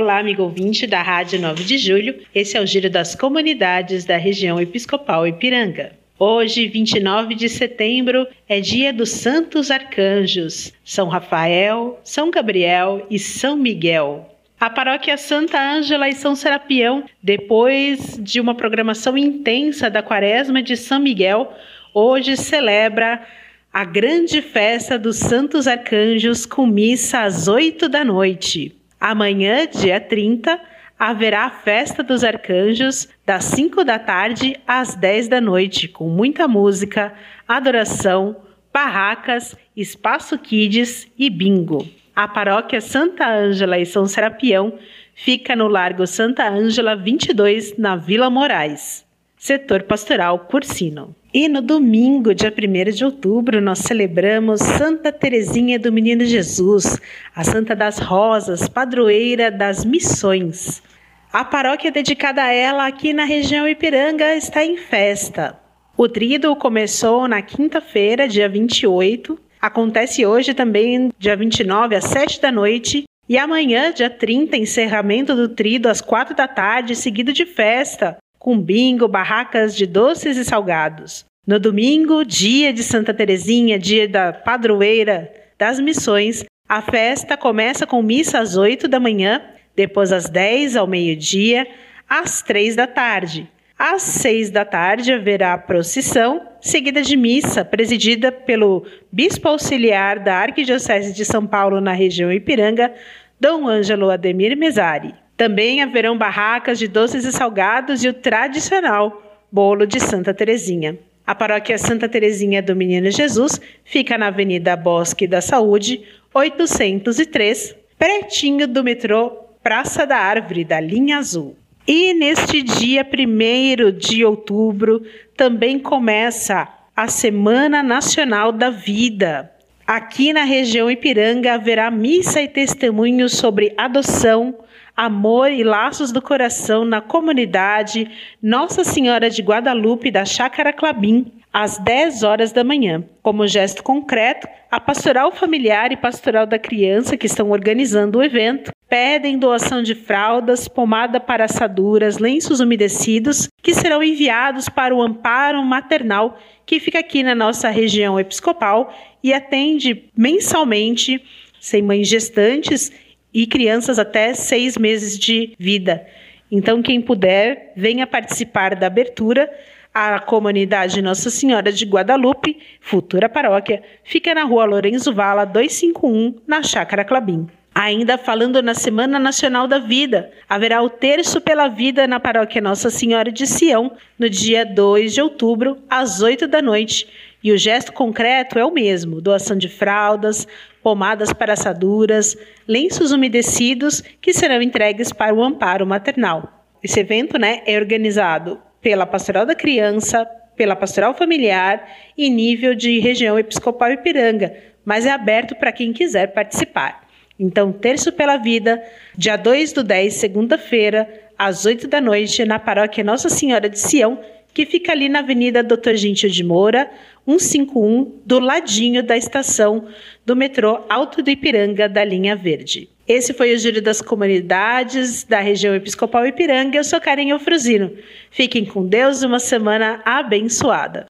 Olá, amigo ouvinte da Rádio 9 de Julho. Esse é o Giro das Comunidades da região Episcopal Ipiranga. Hoje, 29 de setembro, é dia dos Santos Arcanjos, São Rafael, São Gabriel e São Miguel. A paróquia Santa Ângela e São Serapião, depois de uma programação intensa da Quaresma de São Miguel, hoje celebra a grande festa dos Santos Arcanjos com missa às 8 da noite. Amanhã, dia 30, haverá a festa dos arcanjos das 5 da tarde às 10 da noite, com muita música, adoração, barracas, espaço kids e bingo. A paróquia Santa Ângela e São Serapião fica no Largo Santa Ângela 22, na Vila Moraes. Setor Pastoral Cursino. E no domingo, dia 1 de outubro, nós celebramos Santa Teresinha do Menino Jesus, a Santa das Rosas, padroeira das missões. A paróquia dedicada a ela aqui na região Ipiranga está em festa. O trido começou na quinta-feira, dia 28, acontece hoje também, dia 29, às 7 da noite, e amanhã, dia 30, encerramento do trido às 4 da tarde, seguido de festa, com bingo, barracas de doces e salgados. No domingo, dia de Santa Teresinha, dia da padroeira das missões, a festa começa com missa às 8 da manhã depois às 10 ao meio-dia, às 3 da tarde. Às 6 da tarde haverá procissão, seguida de missa, presidida pelo bispo auxiliar da Arquidiocese de São Paulo na região Ipiranga, Dom Ângelo Ademir Mesari. Também haverão barracas de doces e salgados e o tradicional bolo de Santa Terezinha. A paróquia Santa Terezinha do Menino Jesus fica na Avenida Bosque da Saúde, 803, pertinho do metrô Praça da Árvore, da linha azul. E neste dia 1 de outubro também começa a Semana Nacional da Vida. Aqui na região Ipiranga haverá missa e testemunhos sobre adoção, amor e laços do coração na comunidade Nossa Senhora de Guadalupe da Chácara Clabim, às 10 horas da manhã. Como gesto concreto, a Pastoral Familiar e Pastoral da Criança, que estão organizando o evento, pedem doação de fraldas, pomada para assaduras, lenços umedecidos, que serão enviados para o Amparo Maternal, que fica aqui na nossa região episcopal e atende mensalmente sem mães gestantes e crianças até seis meses de vida. Então, quem puder, venha participar da abertura. A comunidade Nossa Senhora de Guadalupe, futura paróquia, fica na rua Lourenço Vala 251, na Chácara Clabim. Ainda falando na Semana Nacional da Vida, haverá o Terço pela Vida na Paróquia Nossa Senhora de Sião, no dia 2 de outubro, às 8 da noite. E o gesto concreto é o mesmo: doação de fraldas, pomadas para assaduras, lenços umedecidos que serão entregues para o amparo maternal. Esse evento né, é organizado pela Pastoral da Criança, pela Pastoral Familiar e nível de região episcopal Ipiranga, mas é aberto para quem quiser participar. Então, Terço pela Vida, dia 2 do 10, segunda-feira, às 8 da noite, na paróquia Nossa Senhora de Sião, que fica ali na Avenida Doutor Gentil de Moura, 151, do ladinho da estação do metrô Alto do Ipiranga, da linha verde. Esse foi o Giro das Comunidades da região Episcopal Ipiranga. Eu sou Karen Eufrosino. Fiquem com Deus uma semana abençoada.